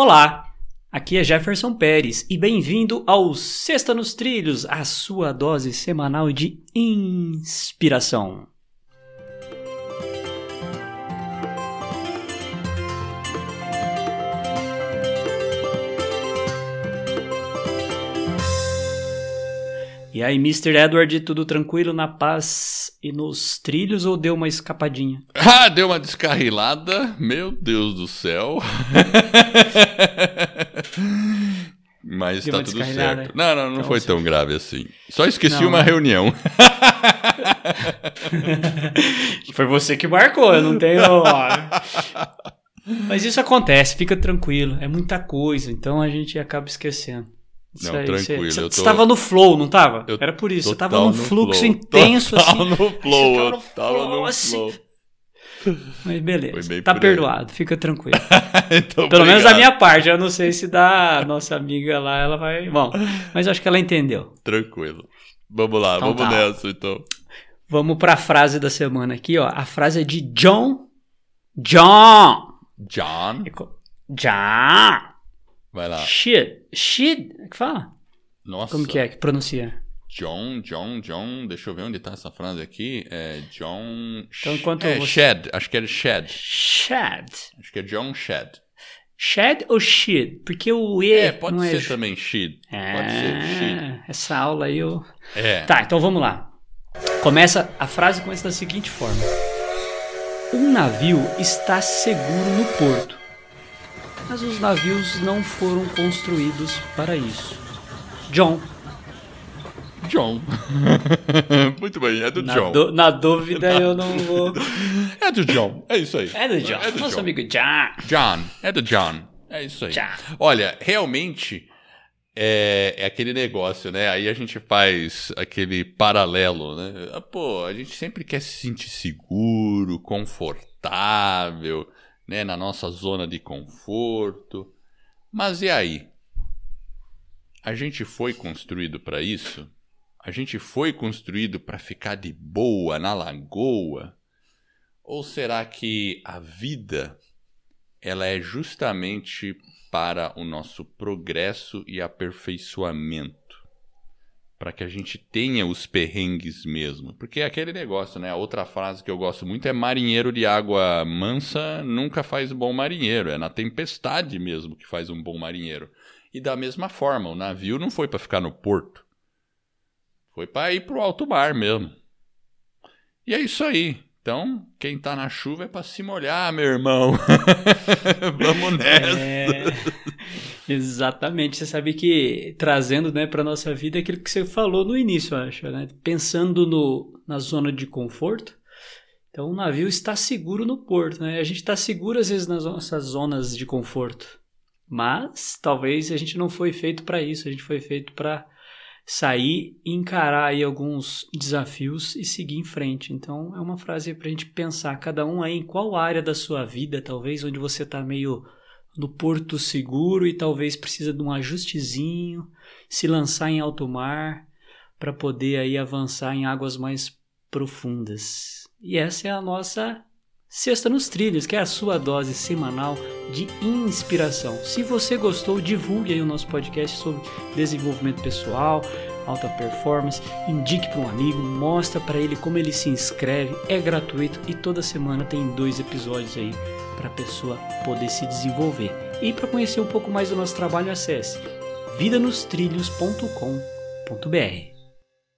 Olá, aqui é Jefferson Pérez e bem-vindo ao Sexta nos Trilhos, a sua dose semanal de inspiração. E aí, Mr. Edward, tudo tranquilo, na paz e nos trilhos ou deu uma escapadinha? Ah, deu uma descarrilada, meu Deus do céu. Mas Deu tá tudo certo. Não, não, não Então, foi tão grave assim. Só esqueci Não, uma reunião. Foi você que marcou, eu não tenho. Mas isso acontece, fica tranquilo. É muita coisa, então a gente acaba esquecendo. Não, aí, tranquilo, Você, tô- tava no flow, não tava? Eu- Era por isso. Você Total tava num fluxo flow. intenso Total assim. no flow, tava eu no tava flow, no assim. flow. Mas beleza. Tá perdoado, fica tranquilo. Então, Pelo menos a obrigado. minha parte. Eu não sei se da nossa amiga lá ela vai. Bom, mas acho que ela entendeu. Tranquilo. Vamos lá, Então vamos tá. nessa então. Vamos pra frase da semana aqui, ó. A frase é de John. John! John, John! Vai lá. Shit. Shit. Que fala? Nossa. Como que é que pronuncia? John, John, John. Deixa eu ver onde tá essa frase aqui. É John. Então, enquanto é, você- Shed. Acho que é Shed. Shed. Acho que é John Shed. Shed ou shit? Porque o E É, pode é... ser também Shed. Pode ser Shed. Ah, essa aula aí eu... É. Tá, então vamos lá. Começa, a frase começa da seguinte forma. Um navio está seguro no porto, mas os navios não foram construídos para isso. John, John. Muito bem, é do na, John. na dúvida eu não vou... É do John. É isso aí. É do John, É do nosso John. amigo John. John. É do John. É isso aí. John. Olha, realmente é, é aquele negócio, né? Aí a gente faz aquele paralelo, né? Ah, Pô, a gente sempre quer se sentir seguro, confortável, né? Na nossa zona de conforto. Mas e aí? A gente foi construído para isso? A gente foi construído para ficar de boa na lagoa? Ou será que a vida ela é justamente para o nosso progresso e aperfeiçoamento? Para que a gente tenha os perrengues mesmo. Porque é aquele negócio, né? A outra frase que eu gosto muito é marinheiro de água mansa nunca faz bom marinheiro. É na tempestade mesmo que faz um bom marinheiro. E da mesma forma, o navio não foi para ficar no porto. Foi para ir para o alto mar mesmo. E é isso aí. Então, quem tá na chuva é para se molhar, meu irmão. Vamos nessa. É, exatamente. Você sabe que trazendo né, para nossa vida aquilo que você falou no início, eu acho, né? Pensando no, na zona de conforto. Então o navio está seguro no porto, né? A gente está seguro às vezes nas nossas zonas de conforto. Mas talvez a gente não foi feito para isso, a gente foi feito para sair encarar aí alguns desafios e seguir em frente. Então é uma frase para a gente pensar, cada um aí em qual área da sua vida, talvez onde você está meio no porto seguro e talvez precisa de um ajustezinho, se lançar em alto mar para poder aí avançar em águas mais profundas. E essa é a nossa Sexta nos Trilhos, que é a sua dose semanal de inspiração. Se você gostou, divulgue aí o nosso podcast sobre desenvolvimento pessoal, alta performance, indique para um amigo, mostra para ele como ele se inscreve, é gratuito e toda semana tem dois episódios aí para a pessoa poder se desenvolver. E para conhecer um pouco mais do nosso trabalho, acesse vidanostrilhos.com.br.